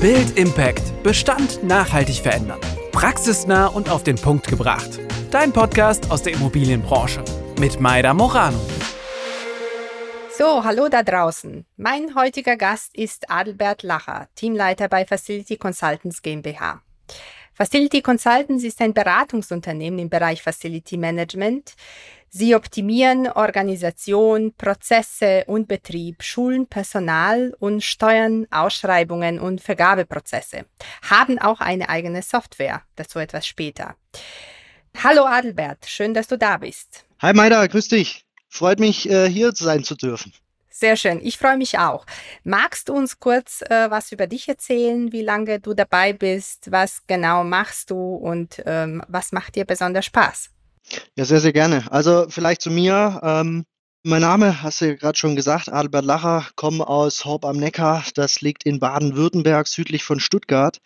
Build Impact. Bestand nachhaltig verändern. Praxisnah und auf den Punkt gebracht. Dein Podcast aus der Immobilienbranche. Mit Maida Morano. So, hallo da draußen. Mein heutiger Gast ist Adelbert Lacher, Teamleiter bei Facility Consultants GmbH. Facility Consultants ist ein Beratungsunternehmen im Bereich Facility Management. Sie optimieren Organisation, Prozesse und Betrieb, schulen Personal und steuern Ausschreibungen und Vergabeprozesse. Haben auch eine eigene Software, dazu etwas später. Hallo Adelbert, schön, dass du da bist. Hi Maida, grüß dich. Freut mich, äh, hier sein zu dürfen. Sehr schön, ich freue mich auch. Magst du uns kurz äh, was über dich erzählen, wie lange du dabei bist, was genau machst du und ähm, was macht dir besonders Spaß? Ja, sehr, sehr gerne. Also vielleicht zu mir. Ähm, mein Name, hast du ja gerade schon gesagt, Adelbert Lacher, komme aus Horb am Neckar. Das liegt in Baden-Württemberg, südlich von Stuttgart.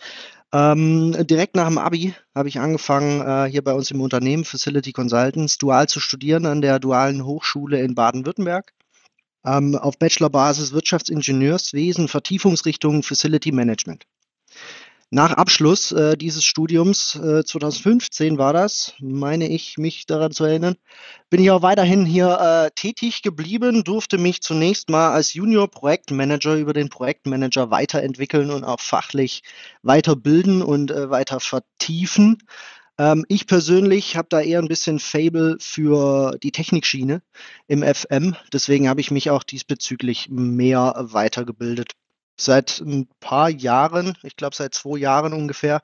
Ähm, direkt nach dem Abi habe ich angefangen, äh, hier bei uns im Unternehmen Facility Consultants dual zu studieren an der Dualen Hochschule in Baden-Württemberg ähm, auf Bachelorbasis Wirtschaftsingenieurswesen, Vertiefungsrichtung Facility Management. Nach Abschluss äh, dieses Studiums, äh, 2015 war das, meine ich, mich daran zu erinnern, bin ich auch weiterhin hier äh, tätig geblieben, durfte mich zunächst mal als Junior-Projektmanager über den Projektmanager weiterentwickeln und auch fachlich weiterbilden und äh, weiter vertiefen. Ähm, ich persönlich habe da eher ein bisschen Fable für die Technikschiene im FM. Deswegen habe ich mich auch diesbezüglich mehr weitergebildet. Seit ein paar Jahren, ich glaube seit zwei Jahren ungefähr,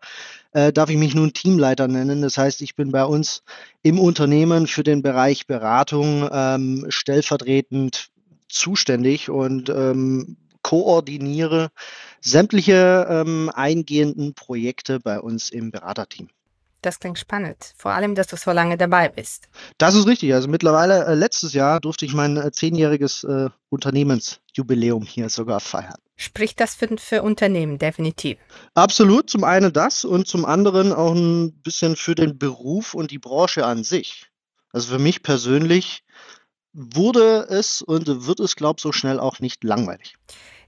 äh, darf ich mich nun Teamleiter nennen. Das heißt, ich bin bei uns im Unternehmen für den Bereich Beratung ähm, stellvertretend zuständig und ähm, koordiniere sämtliche ähm, eingehenden Projekte bei uns im Beraterteam. Das klingt spannend. Vor allem, dass du so lange dabei bist. Das ist richtig. Also mittlerweile, äh, letztes Jahr durfte ich mein äh, zehnjähriges äh, Unternehmensjubiläum hier sogar feiern. Spricht das für, für Unternehmen, definitiv. Absolut. Zum einen das und zum anderen auch ein bisschen für den Beruf und die Branche an sich. Also für mich persönlich wurde es und wird es, glaube ich, so schnell auch nicht langweilig.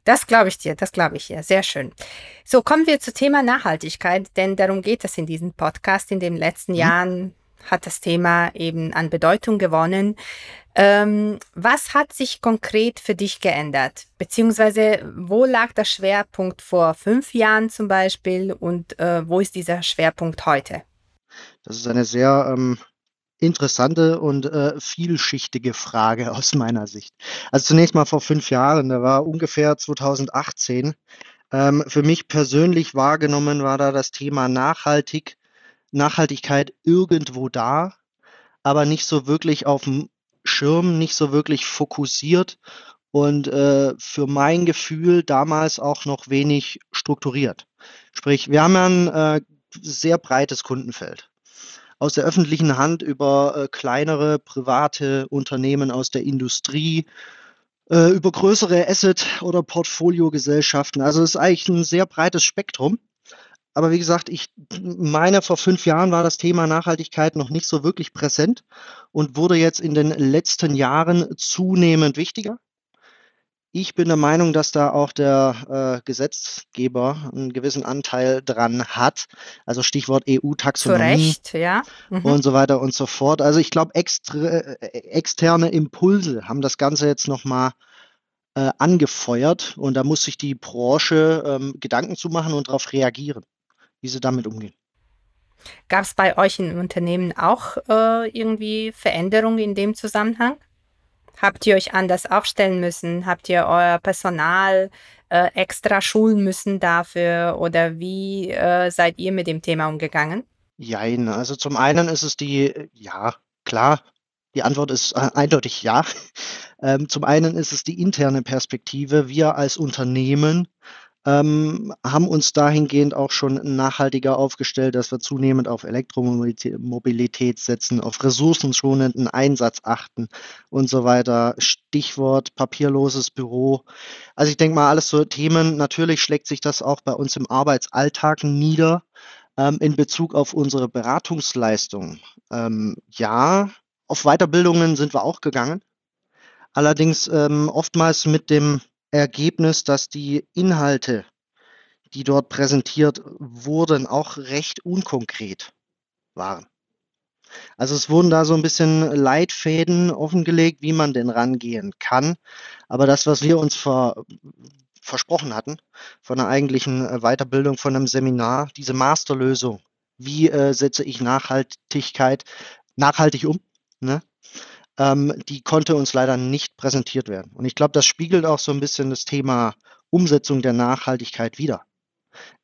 Das glaube ich dir, das glaube ich dir. Sehr schön. So, kommen wir zum Thema Nachhaltigkeit, denn darum geht es in diesem Podcast. In den letzten mhm. Jahren hat das Thema eben an Bedeutung gewonnen. Ähm, was hat sich konkret für dich geändert? Beziehungsweise wo lag der Schwerpunkt vor fünf Jahren zum Beispiel und äh, wo ist dieser Schwerpunkt heute? Das ist eine sehr ähm, interessante und äh, vielschichtige Frage aus meiner Sicht. Also zunächst mal vor fünf Jahren, da war ungefähr 2018. Ähm, für mich persönlich wahrgenommen war da das Thema nachhaltig, Nachhaltigkeit irgendwo da, aber nicht so wirklich auf dem Schirm, nicht so wirklich fokussiert und äh, für mein Gefühl damals auch noch wenig strukturiert. Sprich, wir haben ja ein äh, sehr breites Kundenfeld aus der öffentlichen Hand über äh, kleinere private Unternehmen aus der Industrie, äh, über größere Asset- oder Portfoliogesellschaften. Also es ist eigentlich ein sehr breites Spektrum. Aber wie gesagt, ich meine, vor fünf Jahren war das Thema Nachhaltigkeit noch nicht so wirklich präsent und wurde jetzt in den letzten Jahren zunehmend wichtiger. Ich bin der Meinung, dass da auch der äh, Gesetzgeber einen gewissen Anteil dran hat. Also Stichwort EU-Taxonomie ja. Mhm. und so weiter und so fort. Also ich glaube, äh, externe Impulse haben das Ganze jetzt nochmal äh, angefeuert und da muss sich die Branche ähm, Gedanken zu machen und darauf reagieren, wie sie damit umgehen. Gab es bei euch im Unternehmen auch äh, irgendwie Veränderungen in dem Zusammenhang? Habt ihr euch anders aufstellen müssen? Habt ihr euer Personal äh, extra schulen müssen dafür? Oder wie äh, seid ihr mit dem Thema umgegangen? Jein, also zum einen ist es die, ja, klar, die Antwort ist äh, eindeutig ja. Ähm, zum einen ist es die interne Perspektive. Wir als Unternehmen ähm, haben uns dahingehend auch schon nachhaltiger aufgestellt, dass wir zunehmend auf Elektromobilität setzen, auf ressourcenschonenden Einsatz achten und so weiter. Stichwort papierloses Büro. Also ich denke mal, alles so Themen. Natürlich schlägt sich das auch bei uns im Arbeitsalltag nieder ähm, in Bezug auf unsere Beratungsleistung. Ähm, ja, auf Weiterbildungen sind wir auch gegangen. Allerdings ähm, oftmals mit dem Ergebnis, dass die Inhalte, die dort präsentiert wurden, auch recht unkonkret waren. Also es wurden da so ein bisschen Leitfäden offengelegt, wie man denn rangehen kann. Aber das, was wir uns ver versprochen hatten, von einer eigentlichen Weiterbildung, von einem Seminar, diese Masterlösung, wie äh, setze ich Nachhaltigkeit nachhaltig um, ne? Ähm, die konnte uns leider nicht präsentiert werden. Und ich glaube, das spiegelt auch so ein bisschen das Thema Umsetzung der Nachhaltigkeit wider.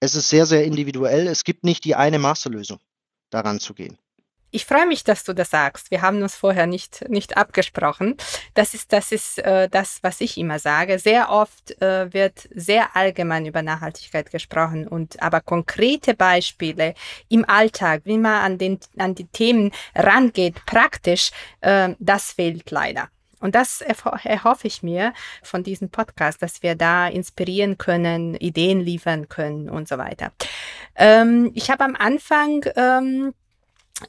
Es ist sehr, sehr individuell. Es gibt nicht die eine Masterlösung, daran zu gehen. Ich freue mich, dass du das sagst. Wir haben uns vorher nicht, nicht abgesprochen. Das ist, das ist äh, das, was ich immer sage. Sehr oft äh, wird sehr allgemein über Nachhaltigkeit gesprochen und aber konkrete Beispiele im Alltag, wie man an, den, an die Themen rangeht, praktisch, äh, das fehlt leider. Und das erhoffe ich mir von diesem Podcast, dass wir da inspirieren können, Ideen liefern können und so weiter. Ähm, ich habe am Anfang ähm,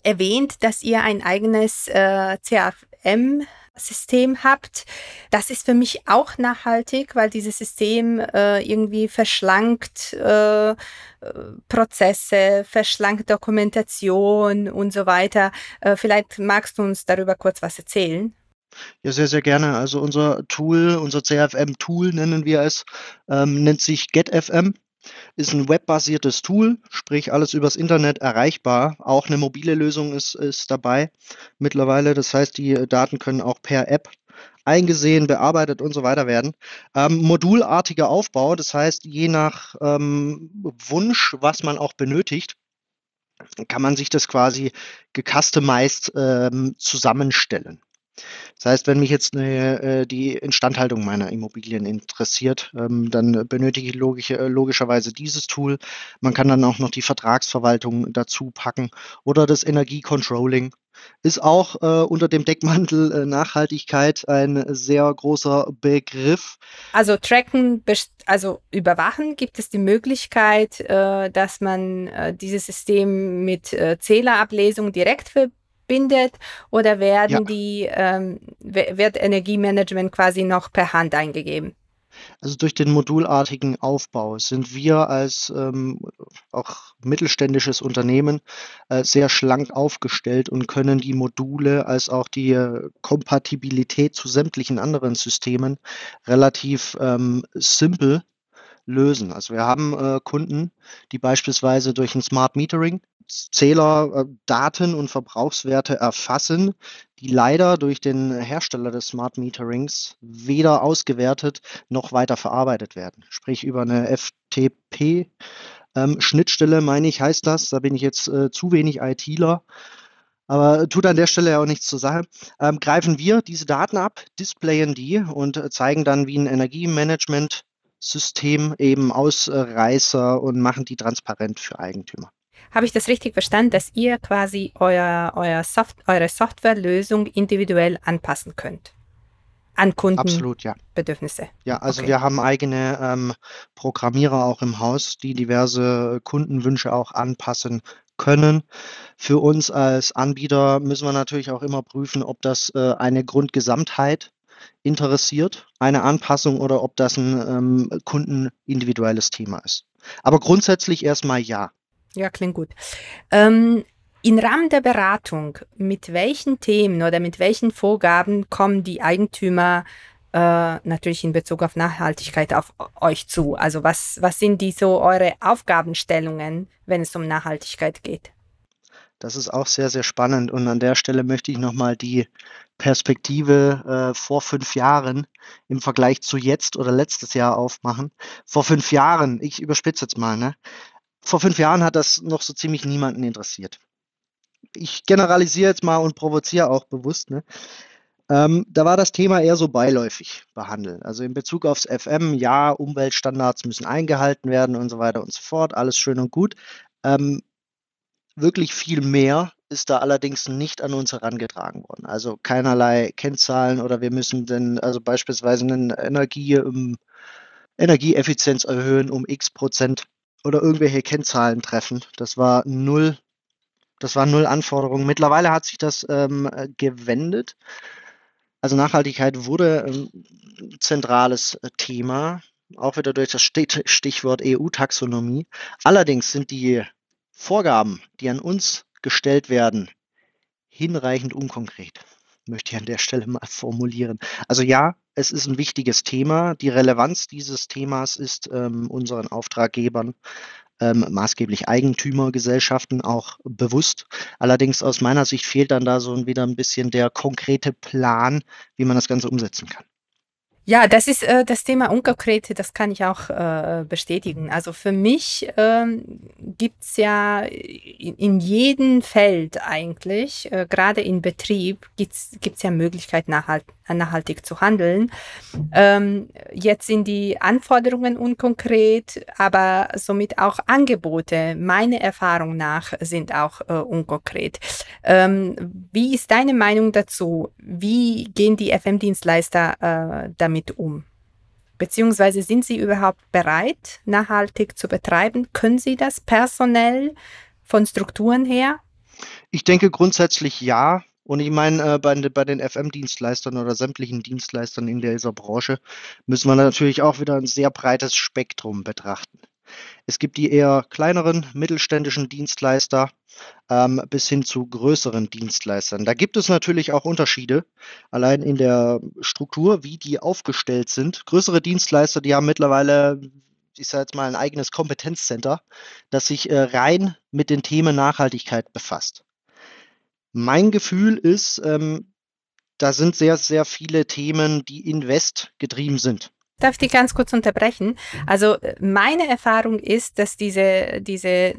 erwähnt, dass ihr ein eigenes äh, CRM System habt. Das ist für mich auch nachhaltig, weil dieses System äh, irgendwie verschlankt äh, Prozesse, verschlankt Dokumentation und so weiter. Äh, vielleicht magst du uns darüber kurz was erzählen. Ja, sehr, sehr gerne. Also unser Tool, unser CRM-Tool nennen wir es, ähm, nennt sich GetFM. Ist ein webbasiertes Tool, sprich alles übers Internet erreichbar. Auch eine mobile Lösung ist, ist dabei mittlerweile. Das heißt, die Daten können auch per App eingesehen, bearbeitet und so weiter werden. Ähm, modulartiger Aufbau, das heißt, je nach ähm, Wunsch, was man auch benötigt, kann man sich das quasi gecustomized ähm, zusammenstellen. Das heißt, wenn mich jetzt eine, äh, die Instandhaltung meiner Immobilien interessiert, ähm, dann benötige ich logisch, äh, logischerweise dieses Tool. Man kann dann auch noch die Vertragsverwaltung dazu packen oder das Energiecontrolling. Ist auch äh, unter dem Deckmantel äh, Nachhaltigkeit ein sehr großer Begriff. Also tracken, also überwachen, gibt es die Möglichkeit, äh, dass man äh, dieses System mit Zählerablesung direkt verbindet? Bindet oder werden ja. die, ähm, wird Energiemanagement quasi noch per Hand eingegeben? Also durch den modulartigen Aufbau sind wir als ähm, auch mittelständisches Unternehmen äh, sehr schlank aufgestellt und können die Module als auch die äh, Kompatibilität zu sämtlichen anderen Systemen relativ ähm, simpel lösen. Also wir haben äh, Kunden, die beispielsweise durch ein Smart Metering Zähler äh, Daten und Verbrauchswerte erfassen, die leider durch den Hersteller des Smart Meterings weder ausgewertet noch weiter verarbeitet werden. Sprich über eine FTP ähm, Schnittstelle, meine ich, heißt das. Da bin ich jetzt äh, zu wenig ITler. Aber tut an der Stelle ja auch nichts zur Sache. Ähm, greifen wir diese Daten ab, displayen die und zeigen dann, wie ein Energiemanagement-System eben Ausreißer und machen die transparent für Eigentümer. Habe ich das richtig verstanden, dass ihr quasi euer, euer Soft, eure Softwarelösung individuell anpassen könnt? An Kundenbedürfnisse. Ja. ja, also okay. wir haben eigene ähm, Programmierer auch im Haus, die diverse Kundenwünsche auch anpassen können. Für uns als Anbieter müssen wir natürlich auch immer prüfen, ob das äh, eine Grundgesamtheit interessiert, eine Anpassung oder ob das ein ähm, kundenindividuelles Thema ist. Aber grundsätzlich erstmal ja. Ja, klingt gut. Ähm, Im Rahmen der Beratung, mit welchen Themen oder mit welchen Vorgaben kommen die Eigentümer äh, natürlich in Bezug auf Nachhaltigkeit auf euch zu? Also was, was sind die so eure Aufgabenstellungen, wenn es um Nachhaltigkeit geht? Das ist auch sehr, sehr spannend. Und an der Stelle möchte ich nochmal die Perspektive äh, vor fünf Jahren im Vergleich zu jetzt oder letztes Jahr aufmachen. Vor fünf Jahren, ich überspitze jetzt mal, ne, vor fünf Jahren hat das noch so ziemlich niemanden interessiert. Ich generalisiere jetzt mal und provoziere auch bewusst. Ne? Ähm, da war das Thema eher so beiläufig behandelt. Also in Bezug aufs FM, ja, Umweltstandards müssen eingehalten werden und so weiter und so fort, alles schön und gut. Ähm, wirklich viel mehr ist da allerdings nicht an uns herangetragen worden. Also keinerlei Kennzahlen oder wir müssen denn also beispielsweise eine Energie, um, ähm, Energieeffizienz erhöhen um x Prozent oder irgendwelche Kennzahlen treffen. Das war null, das war null Anforderungen. Mittlerweile hat sich das ähm, gewendet. Also Nachhaltigkeit wurde ein zentrales Thema. auch wieder durch das Stichwort EU-Taxonomie. Allerdings sind die Vorgaben, die an uns gestellt werden, hinreichend unkonkret, möchte ich an der Stelle mal formulieren. Also ja, es ist ein wichtiges Thema. Die Relevanz dieses Themas ist ähm, unseren Auftraggebern ähm, maßgeblich Eigentümergesellschaften auch bewusst. Allerdings aus meiner Sicht fehlt dann da so wieder ein bisschen der konkrete Plan, wie man das Ganze umsetzen kann. Ja, das ist äh, das Thema Unkonkrete, das kann ich auch äh, bestätigen. Also für mich ähm, gibt's ja in, in jedem Feld eigentlich, äh, gerade in Betrieb, gibt's gibt's ja Möglichkeit, nachhalt, nachhaltig zu handeln. Ähm, jetzt sind die Anforderungen unkonkret, aber somit auch Angebote, meiner Erfahrung nach, sind auch äh, unkonkret. Ähm, wie ist deine Meinung dazu? Wie gehen die FM-Dienstleister äh, damit damit um? Beziehungsweise sind Sie überhaupt bereit, nachhaltig zu betreiben? Können Sie das personell von Strukturen her? Ich denke grundsätzlich ja. Und ich meine, äh, bei, bei, den FM-Dienstleistern oder sämtlichen Dienstleistern in dieser Branche müssen wir natürlich auch wieder ein sehr breites Spektrum betrachten. Es gibt die eher kleineren mittelständischen Dienstleister ähm, bis hin zu größeren Dienstleistern. Da gibt es natürlich auch Unterschiede, allein in der Struktur, wie die aufgestellt sind. Größere Dienstleister, die haben mittlerweile, ich sage jetzt mal, ein eigenes Kompetenzcenter, das sich äh, rein mit den Themen Nachhaltigkeit befasst. Mein Gefühl ist, ähm, da sind sehr, sehr viele Themen, die invest getrieben sind. Darf ich dich ganz kurz unterbrechen? Also meine Erfahrung ist, dass diese, diese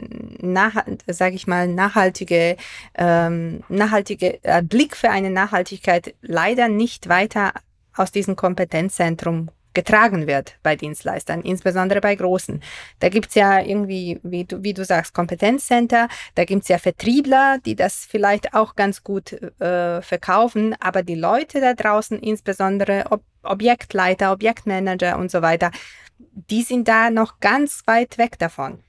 sage ich mal, nachhaltige, ähm, nachhaltige äh, Blick für eine Nachhaltigkeit leider nicht weiter aus diesem Kompetenzzentrum getragen wird bei Dienstleistern, insbesondere bei großen. Da gibt's ja irgendwie, wie du, wie du sagst, Kompetenzcenter, da gibt's ja Vertriebler, die das vielleicht auch ganz gut äh, verkaufen, aber die Leute da draußen, insbesondere Ob Objektleiter, Objektmanager und so weiter, die sind da noch ganz weit weg davon.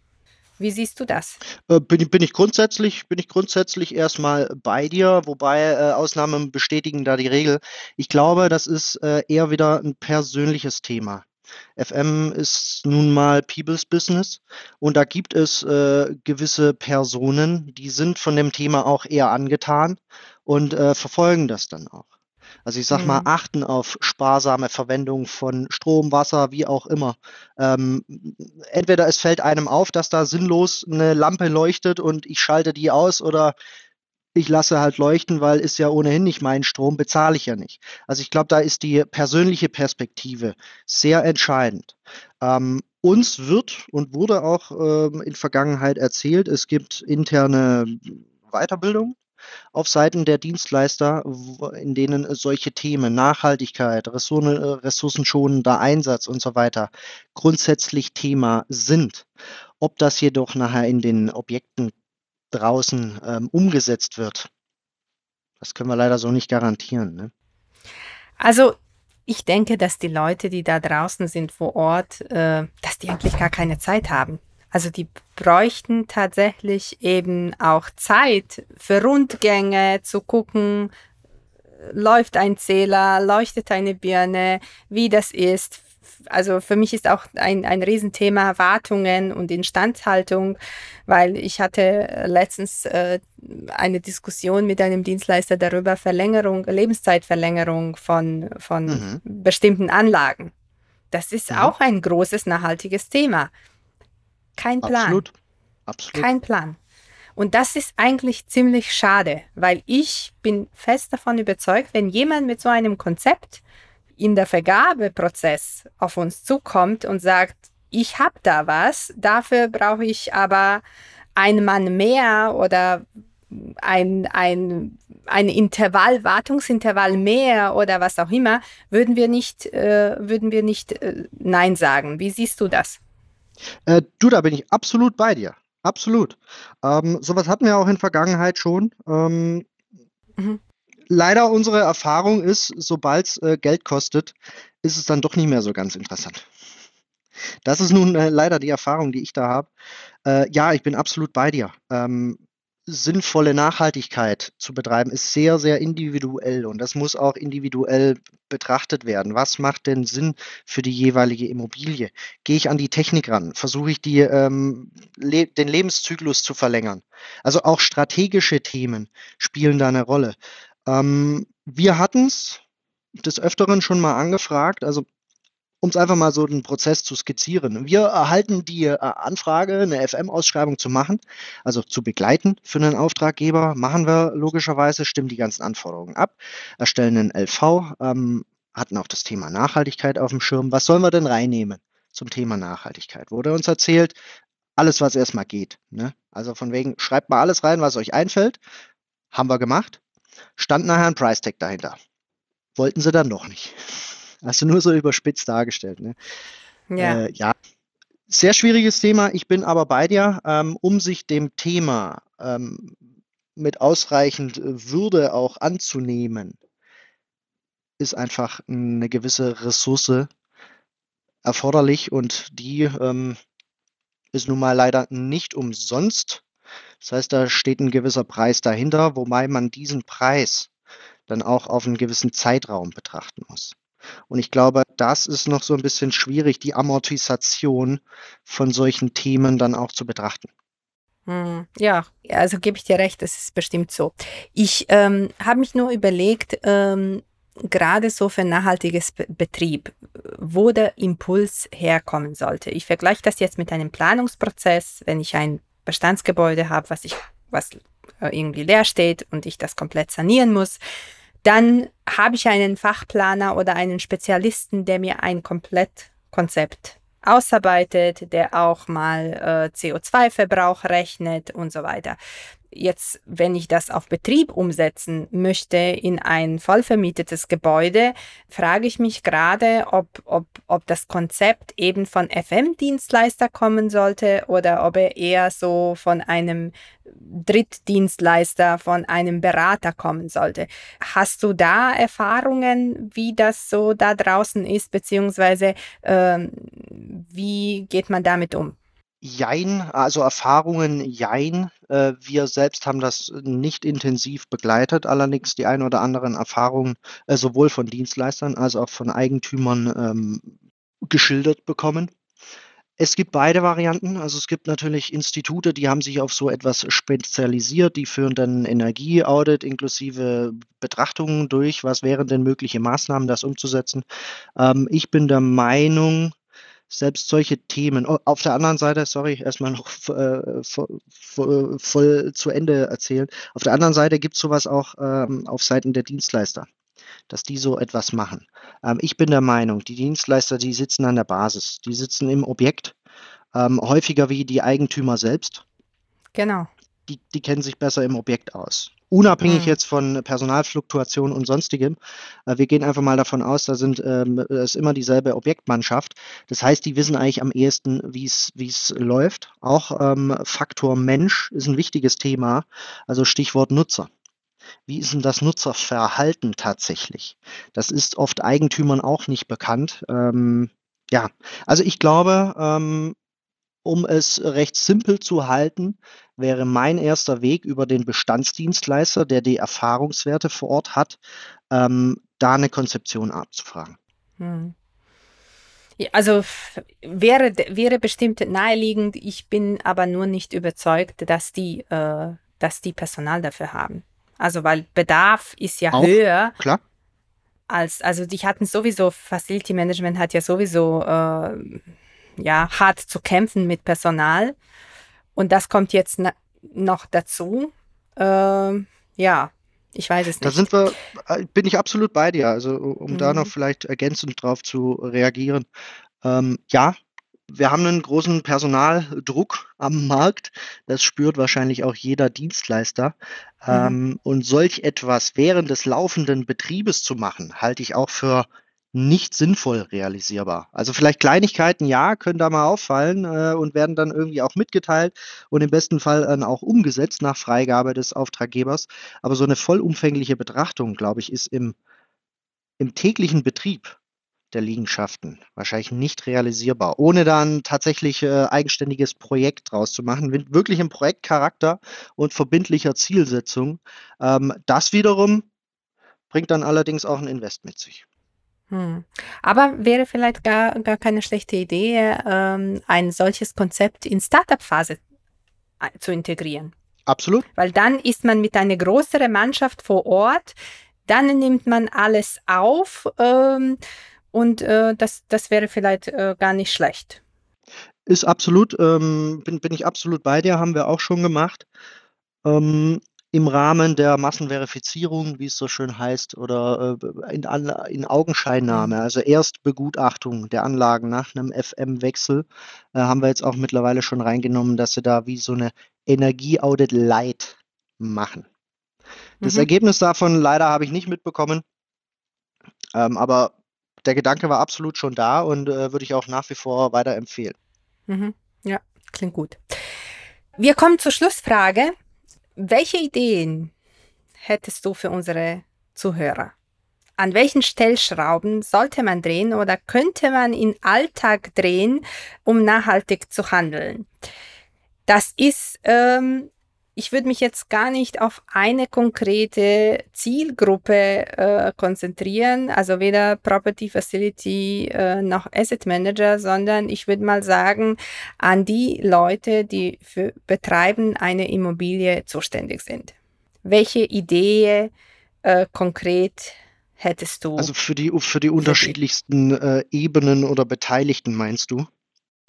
Wie siehst du das? Äh, bin, bin, ich grundsätzlich, bin ich grundsätzlich erstmal bei dir, wobei äh, Ausnahmen bestätigen da die Regel. Ich glaube, das ist äh, eher wieder ein persönliches Thema. FM ist nun mal People's Business und da gibt es äh, gewisse Personen, die sind von dem Thema auch eher angetan und verfolgen das dann auch. Also ich sag mal, mhm. achten auf sparsame Verwendung von Strom, Wasser, wie auch immer. Ähm, entweder es fällt einem auf, dass da sinnlos eine Lampe leuchtet und ich schalte die aus oder ich lasse halt leuchten, weil ist ja ohnehin nicht mein Strom, bezahle ich ja nicht. Also ich glaube, da ist die persönliche Perspektive sehr entscheidend. Ähm, uns wird und wurde auch ähm, in Vergangenheit erzählt, es gibt interne Weiterbildung auf Seiten der Dienstleister, in denen solche Themen Nachhaltigkeit, ressourcenschonender Einsatz und so weiter grundsätzlich Thema sind. Ob das jedoch nachher in den Objekten draußen ähm, umgesetzt wird, das können wir leider so nicht garantieren. Ne? Also ich denke, dass die Leute, die da draußen sind vor Ort, äh, dass die eigentlich gar keine Zeit haben. Also die bräuchten tatsächlich eben auch Zeit für Rundgänge zu gucken, läuft ein Zähler, leuchtet eine Birne, wie das ist. Also für mich ist auch ein, ein Riesenthema Wartungen und Instandhaltung, weil ich hatte letztens äh, eine Diskussion mit einem Dienstleister darüber Verlängerung, Lebenszeitverlängerung von, von mhm. bestimmten Anlagen. Das ist mhm. auch ein großes nachhaltiges Thema. Kein Plan. Absolut. Absolut. Kein Plan. Und das ist eigentlich ziemlich schade, weil ich bin fest davon überzeugt, wenn jemand mit so einem Konzept in der Vergabeprozess auf uns zukommt und sagt, ich habe da was, dafür brauche ich aber einen Mann mehr oder ein, ein, ein Intervall, Wartungsintervall mehr oder was auch immer, würden wir nicht, äh, würden wir nicht äh, Nein sagen. Wie siehst du das? Äh, du, da bin ich absolut bei dir. Absolut. Ähm, sowas hatten wir auch in Vergangenheit schon. Ähm, mhm. Leider unsere Erfahrung ist, sobald es äh, Geld kostet, ist es dann doch nicht mehr so ganz interessant. Das ist nun äh, leider die Erfahrung, die ich da habe. Äh, ja, ich bin absolut bei dir. Ähm, sinnvolle Nachhaltigkeit zu betreiben, ist sehr, sehr individuell und das muss auch individuell betrachtet werden. Was macht denn Sinn für die jeweilige Immobilie? Gehe ich an die Technik ran? Versuche ich die, ähm, le den Lebenszyklus zu verlängern? Also auch strategische Themen spielen da eine Rolle. Ähm, wir hatten es des Öfteren schon mal angefragt, also um es einfach mal so den Prozess zu skizzieren. Wir erhalten die äh, Anfrage, eine FM-Ausschreibung zu machen, also zu begleiten für einen Auftraggeber. Machen wir logischerweise, stimmen die ganzen Anforderungen ab, erstellen einen LV, ähm, hatten auch das Thema Nachhaltigkeit auf dem Schirm. Was sollen wir denn reinnehmen zum Thema Nachhaltigkeit? Wurde uns erzählt, alles, was erstmal geht. Ne? Also von wegen, schreibt mal alles rein, was euch einfällt. Haben wir gemacht. Stand nachher ein Price Tag dahinter. Wollten sie dann noch nicht. Also nur so überspitzt dargestellt. Ne? Ja. Äh, ja. Sehr schwieriges Thema. Ich bin aber bei dir, ähm, um sich dem Thema ähm, mit ausreichend Würde auch anzunehmen, ist einfach eine gewisse Ressource erforderlich und die ähm, ist nun mal leider nicht umsonst. Das heißt, da steht ein gewisser Preis dahinter, wobei man diesen Preis dann auch auf einen gewissen Zeitraum betrachten muss. Und ich glaube, das ist noch so ein bisschen schwierig, die Amortisation von solchen Themen dann auch zu betrachten. Hm, ja, also gebe ich dir recht, das ist bestimmt so. Ich ähm, habe mich nur überlegt, ähm, gerade so für nachhaltiges Betrieb, wo der Impuls herkommen sollte. Ich vergleiche das jetzt mit einem Planungsprozess, wenn ich ein Bestandsgebäude habe, was ich, was äh, irgendwie leer steht und ich das komplett sanieren muss dann habe ich einen Fachplaner oder einen Spezialisten, der mir ein Komplettkonzept ausarbeitet, der auch mal äh, CO2-Verbrauch rechnet und so weiter jetzt, wenn ich das auf Betrieb umsetzen möchte in ein vollvermietetes Gebäude, frage ich mich gerade, ob, ob, ob das Konzept eben von FM-Dienstleister kommen sollte oder ob er eher so von einem Drittdienstleister, von einem Berater kommen sollte. Hast du da Erfahrungen, wie das so da draußen ist, beziehungsweise ähm, wie geht man damit um? Jein, also Erfahrungen jein. Äh, wir selbst haben das nicht intensiv begleitet, allerdings die ein oder anderen Erfahrungen äh, sowohl von Dienstleistern als auch von Eigentümern ähm, geschildert bekommen. Es gibt beide Varianten. Also es gibt natürlich Institute, die haben sich auf so etwas spezialisiert, die führen dann Energieaudit inklusive Betrachtungen durch, was wären denn mögliche Maßnahmen, das umzusetzen. Ähm, ich bin der Meinung, selbst solche Themen. Oh, auf der anderen Seite, sorry, erstmal noch äh, voll, voll, voll, zu Ende erzählen. Auf der anderen Seite gibt es sowas auch ähm, auf Seiten der Dienstleister, dass die so etwas machen. Ähm, ich bin der Meinung, die Dienstleister, die sitzen an der Basis, die sitzen im Objekt, ähm, häufiger wie die Eigentümer selbst. Genau. Die, die kennen sich besser im Objekt aus unabhängig mhm. jetzt von Personalfluktuation und sonstigem. Äh, wir gehen einfach mal davon aus, da sind ähm, ist immer dieselbe Objektmannschaft. Das heißt, die wissen eigentlich am ehesten, wie es wie es läuft. Auch ähm, Faktor Mensch ist ein wichtiges Thema. Also Stichwort Nutzer. Wie ist denn das Nutzerverhalten tatsächlich? Das ist oft Eigentümern auch nicht bekannt. Ähm, ja, also ich glaube, ähm, um es recht simpel zu halten, wäre mein erster Weg über den Bestandsdienstleister, der die Erfahrungswerte vor Ort hat, ähm, da eine Konzeption abzufragen. Hm. Ja, also wäre, wäre bestimmt naheliegend, ich bin aber nur nicht überzeugt, dass die, äh, dass die Personal dafür haben. Also weil Bedarf ist ja Auch, höher. Klar. Als, also die hatten sowieso, Facility Management hat ja sowieso äh, ja, hart zu kämpfen mit Personal. Und das kommt jetzt noch dazu. Ähm, ja, ich weiß es nicht. Da sind wir, äh, bin ich absolut bei dir. Also um mhm. da noch vielleicht ergänzend drauf zu reagieren. Ähm, ja, wir haben einen großen Personaldruck am Markt. Das spürt wahrscheinlich auch jeder Dienstleister. Mhm. Ähm, und solch etwas während des laufenden Betriebes zu machen, halte ich auch für nicht sinnvoll realisierbar. Also vielleicht Kleinigkeiten, ja, können da mal auffallen äh, und werden dann irgendwie auch mitgeteilt und im besten Fall dann auch umgesetzt nach Freigabe des Auftraggebers. Aber so eine vollumfängliche Betrachtung, glaube ich, ist im, im täglichen Betrieb der Liegenschaften. Wahrscheinlich nicht realisierbar, ohne dann tatsächlich äh, eigenständiges Projekt draus zu machen, mit wirklichem Projektcharakter und verbindlicher Zielsetzung. Ähm, das wiederum bringt dann allerdings auch ein Invest mit sich. Hm. Aber wäre vielleicht gar, gar keine schlechte Idee, ähm, ein solches Konzept in Startup-Phase äh, zu integrieren. Absolut. Weil dann ist man mit einer größeren Mannschaft vor Ort, dann nimmt man alles auf ähm, und äh, das, das wäre vielleicht äh, gar nicht schlecht. Ist absolut, ähm, bin, bin ich absolut bei dir, haben wir auch schon gemacht. Ähm, Im Rahmen der Massenverifizierung, wie es so schön heißt, oder äh, in, in Augenscheinnahme, mhm. also Erstbegutachtung der Anlagen nach einem FM-Wechsel, äh, haben wir jetzt auch mittlerweile schon reingenommen, dass sie da wie so eine Energieaudit Light machen. Das mhm. Ergebnis davon leider habe ich nicht mitbekommen, ähm, aber der Gedanke war absolut schon da und äh, würde ich auch nach wie vor weiterempfehlen. Mhm. Ja, klingt gut. Wir kommen zur Schlussfrage. Welche Ideen hättest du für unsere Zuhörer? An welchen Stellschrauben sollte man drehen oder könnte man in Alltag drehen, um nachhaltig zu handeln? Das ist ähm, ich würde mich jetzt gar nicht auf eine konkrete Zielgruppe äh, konzentrieren, also weder Property Facility äh, noch Asset Manager, sondern ich würde mal sagen an die Leute, die für Betreiben einer Immobilie zuständig sind. Welche Idee äh, konkret hättest du? Also für die, für die unterschiedlichsten äh, Ebenen oder Beteiligten meinst du?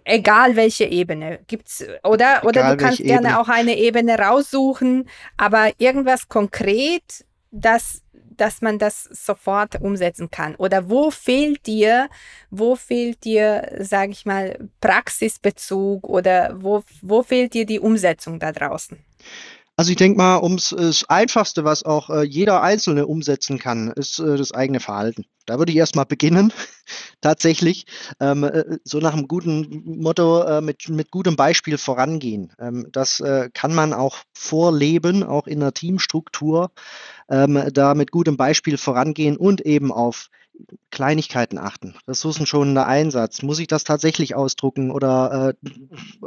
Egal welche Ebene gibt's oder oder du kannst gerne Ebene. auch eine Ebene raussuchen, aber irgendwas konkret, dass dass man das sofort umsetzen kann oder wo fehlt dir, wo fehlt dir, sage ich mal, Praxisbezug oder wo wo fehlt dir die Umsetzung da draußen? Also ich denke mal, ums das Einfachste, was auch äh, jeder Einzelne umsetzen kann, ist äh, das eigene Verhalten. Da würde ich erstmal beginnen, tatsächlich. Ähm, äh, so nach einem guten Motto, äh, mit, mit gutem Beispiel vorangehen. Ähm, das äh, kann man auch vorleben, auch in der Teamstruktur, ähm, da mit gutem Beispiel vorangehen und eben auf Kleinigkeiten achten. Ressourcenschonender Einsatz. Muss ich das tatsächlich ausdrucken oder äh,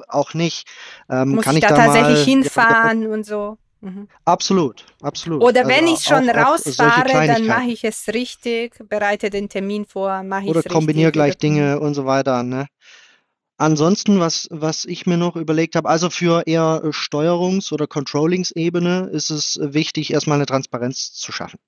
auch nicht? Ähm, Muss kann ich da, da tatsächlich mal, hinfahren ja, und so? Mhm. Absolut, absolut. Oder wenn also ich schon auch, rausfahre, dann mache ich es richtig, bereite den Termin vor, mache ich es Oder kombiniere gleich Dinge und so weiter. Ne? Ansonsten, was, was ich mir noch überlegt habe, also für eher Steuerungs- oder Controllingsebene ist es wichtig, erstmal eine Transparenz zu schaffen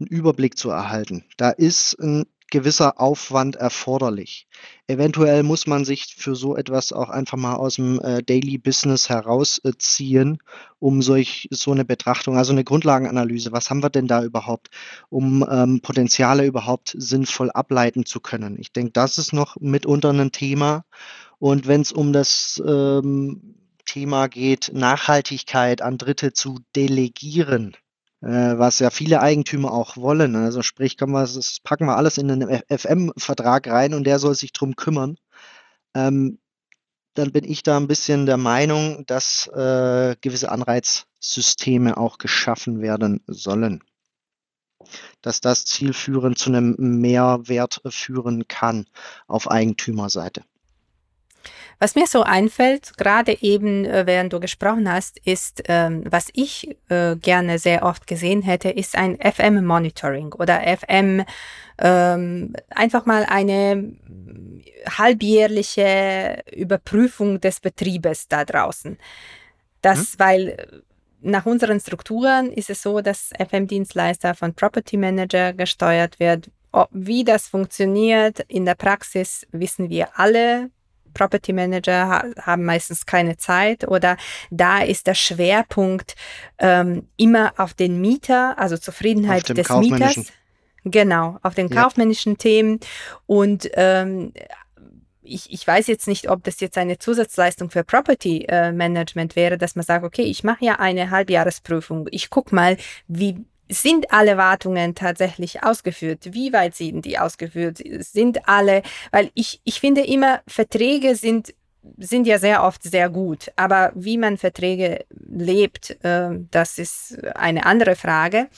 einen Überblick zu erhalten. Da ist ein gewisser Aufwand erforderlich. Eventuell muss man sich für so etwas auch einfach mal aus dem äh, Daily Business herausziehen, um solch so eine Betrachtung, also eine Grundlagenanalyse, was haben wir denn da überhaupt, um ähm, Potenziale überhaupt sinnvoll ableiten zu können. Ich denke, das ist noch mitunter ein Thema. Und wenn es um das ähm, Thema geht, Nachhaltigkeit an Dritte zu delegieren, was ja viele Eigentümer auch wollen. Also sprich, wir, das packen wir alles in einen FM-Vertrag rein und der soll sich drum kümmern. Ähm, dann bin ich da ein bisschen der Meinung, dass äh, gewisse Anreizsysteme auch geschaffen werden sollen. Dass das zielführend zu einem Mehrwert führen kann auf Eigentümerseite. Was mir so einfällt, gerade eben, äh, während du gesprochen hast, ist, ähm, was ich äh, gerne sehr oft gesehen hätte, ist ein FM-Monitoring oder FM, ähm, einfach mal eine halbjährliche Überprüfung des Betriebes da draußen. Das, hm? weil nach unseren Strukturen ist es so, dass FM-Dienstleister von Property Manager gesteuert wird. Wie das funktioniert in der Praxis, wissen wir alle. Property Manager ha haben meistens keine Zeit oder da ist der Schwerpunkt ähm, immer auf den Mieter, also Zufriedenheit des Mieters. Genau, auf den ja. kaufmännischen Themen und ähm, ich, ich weiß jetzt nicht, ob das jetzt eine Zusatzleistung für Property äh, Management wäre, dass man sagt, okay, ich mache ja eine Halbjahresprüfung, ich gucke mal, wie, sind alle Wartungen tatsächlich ausgeführt? Wie weit sind die ausgeführt? Sind alle, weil ich, ich finde immer, Verträge sind, sind ja sehr oft sehr gut, aber wie man Verträge lebt, äh, das ist eine andere Frage.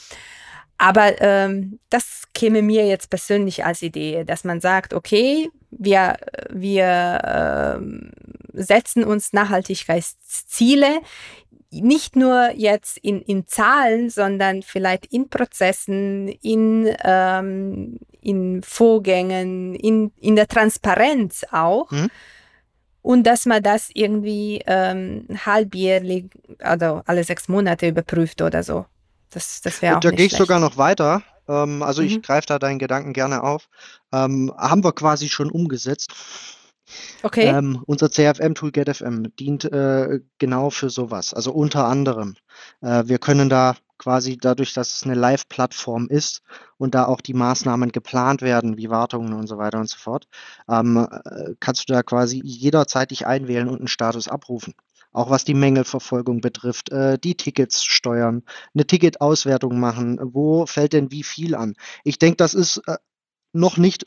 Aber ähm, das käme mir jetzt persönlich als Idee, dass man sagt, okay, wir, wir äh, setzen uns Nachhaltigkeitsziele, nicht nur jetzt in, in Zahlen, sondern vielleicht in Prozessen, in, ähm, in Vorgängen, in, in der Transparenz auch. Mhm. Und dass man das irgendwie ähm, halbjährlich, also alle sechs Monate überprüft oder so. Das, das wäre auch Da gehe ich sogar noch weiter. Ähm, also mhm. ich greife da deinen Gedanken gerne auf. Ähm, haben wir quasi schon umgesetzt. Okay. Ähm, unser CFM-Tool GetFM dient äh, genau für sowas. Also unter anderem. Äh, wir können da quasi dadurch, dass es eine Live-Plattform ist und da auch die Maßnahmen geplant werden, wie Wartungen und so weiter und so fort, ähm, äh, kannst du da quasi jederzeit dich einwählen und einen Status abrufen. Auch was die Mängelverfolgung betrifft, äh, die Tickets steuern, eine Ticketauswertung machen, wo fällt denn wie viel an. Ich denke, das ist äh, noch nicht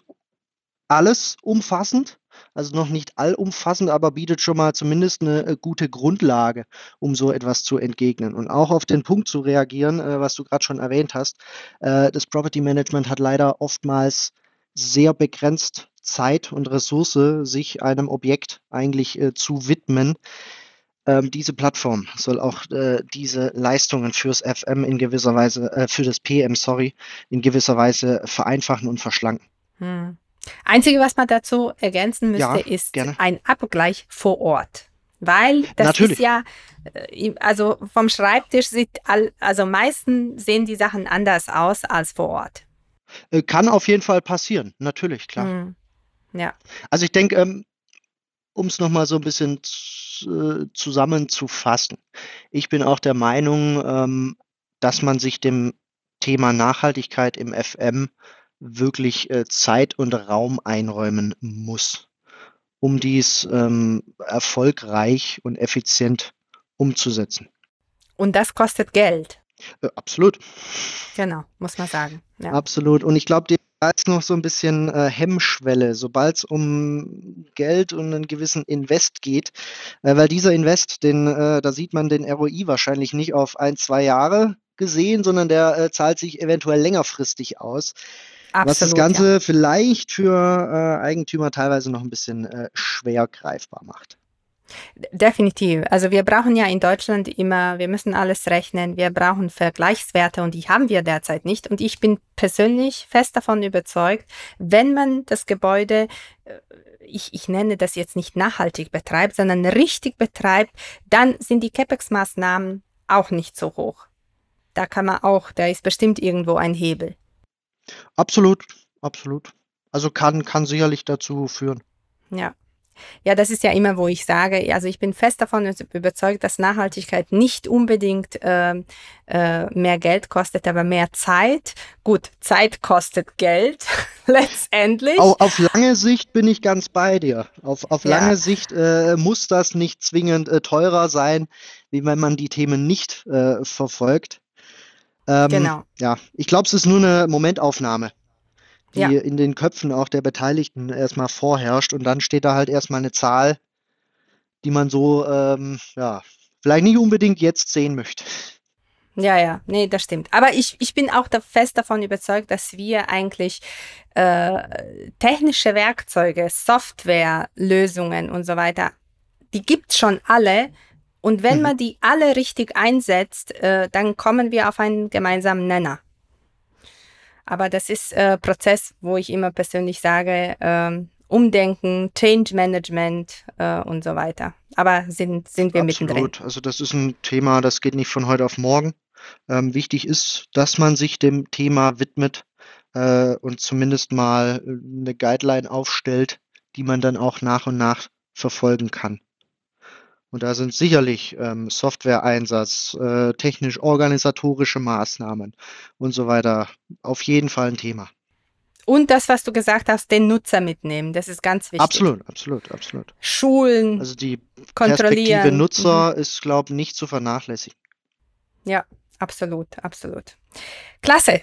alles umfassend, also noch nicht allumfassend, aber bietet schon mal zumindest eine äh, gute Grundlage, um so etwas zu entgegnen. Und auch auf den Punkt zu reagieren, äh, was du gerade schon erwähnt hast. Äh, das Property Management hat leider oftmals sehr begrenzt Zeit und Ressource, sich einem Objekt eigentlich zu widmen. Ähm, diese Plattform soll auch diese Leistungen fürs FM in gewisser Weise, für das PM, sorry, in gewisser Weise vereinfachen und verschlanken. Hm. Einzige, was man dazu ergänzen müsste, ja, ist gerne. ein Abgleich vor Ort. Weil das Natürlich. ist ja, äh, also vom Schreibtisch sieht, all, also meistens sehen die Sachen anders aus als vor Ort. Äh, kann auf jeden Fall passieren, natürlich, klar. Hm. Ja. Also ich denke, ähm, um es nochmal so ein bisschen äh, zusammenzufassen. Ich bin auch der Meinung, ähm, dass man sich dem Thema Nachhaltigkeit im FM wirklich äh, Zeit und Raum einräumen muss, um dies ähm, erfolgreich und effizient umzusetzen. Und das kostet Geld. Äh, absolut. Genau, muss man sagen. Ja. Absolut. Und ich glaube, da ist noch so ein bisschen äh, Hemmschwelle, sobald es um Geld und einen gewissen Invest geht, äh, weil dieser Invest, den, äh, da sieht man den ROI wahrscheinlich nicht auf ein, zwei Jahre gesehen, sondern der äh, zahlt sich eventuell längerfristig aus. Absolut, was das Ganze ja. vielleicht für äh, Eigentümer teilweise noch ein bisschen äh, schwer greifbar macht. Definitiv. Also wir brauchen ja in Deutschland immer, wir müssen alles rechnen, wir brauchen Vergleichswerte und die haben wir derzeit nicht. Und ich bin persönlich fest davon überzeugt, wenn man das Gebäude, äh, ich, ich nenne das jetzt nicht nachhaltig betreibt, sondern richtig betreibt, dann sind die CapEx-Maßnahmen auch nicht so hoch. Da kann man auch, da ist bestimmt irgendwo ein Hebel. Absolut, absolut. Also kann, kann sicherlich dazu führen. Ja. Ja, das ist ja immer, wo ich sage, also ich bin fest davon überzeugt, dass Nachhaltigkeit nicht unbedingt äh, äh, mehr Geld kostet, aber mehr Zeit. Gut, Zeit kostet Geld, letztendlich. Auf, auf, lange Sicht bin ich ganz bei dir. Auf, auf lange ja. Sicht äh, muss das nicht zwingend äh, teurer sein, wie wenn man die Themen nicht äh, verfolgt. Ähm, genau. Ja, ich glaube, es ist nur eine Momentaufnahme, die ja. in den Köpfen auch der Beteiligten erstmal vorherrscht und dann steht da halt erstmal eine Zahl, die man so, ähm, ja, vielleicht nicht unbedingt jetzt sehen möchte. Ja, ja, nee, das stimmt. Aber ich, ich bin auch da fest davon überzeugt, dass wir eigentlich äh, technische Werkzeuge, Software, Lösungen und so weiter, die gibt es schon alle, und wenn mhm. man die alle richtig einsetzt, äh, dann kommen wir auf einen gemeinsamen Nenner. Aber das ist äh, Prozess, wo ich immer persönlich sage, äh, Umdenken, Change Management äh, und so weiter. Aber sind, sind wir Absolut. mittendrin. Also das ist ein Thema, das geht nicht von heute auf morgen. Ähm, wichtig ist, dass man sich dem Thema widmet äh, und zumindest mal eine Guideline aufstellt, die man dann auch nach und nach verfolgen kann. Und da sind sicherlich ähm, Software-Einsatz, äh, technisch-organisatorische Maßnahmen und so weiter auf jeden Fall ein Thema. Und das, was du gesagt hast, den Nutzer mitnehmen, das ist ganz wichtig. Absolut, absolut, absolut. Schulen. Also die Perspektive Nutzer mhm. ist, glaube ich, nicht zu vernachlässigen. Ja, absolut, absolut. Klasse.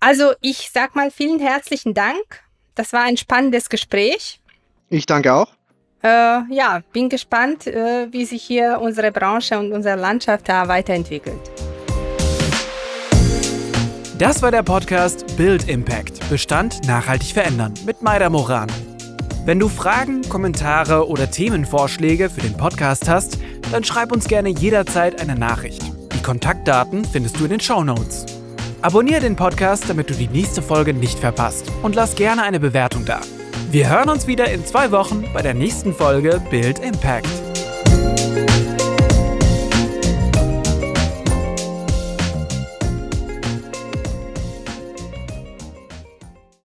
Also ich sag mal vielen herzlichen Dank. Das war ein spannendes Gespräch. Ich danke auch. Äh, ja, bin gespannt, äh, wie sich hier unsere Branche und unsere Landschaft da weiterentwickelt. Das war der Podcast Build Impact. Bestand nachhaltig verändern mit Maida Moran. Wenn du Fragen, Kommentare oder Themenvorschläge für den Podcast hast, dann schreib uns gerne jederzeit eine Nachricht. Die Kontaktdaten findest du in den Show Notes. Abonniere den Podcast, damit du die nächste Folge nicht verpasst und lass gerne eine Bewertung da. Wir hören uns wieder in zwei Wochen bei der nächsten Folge Build Impact.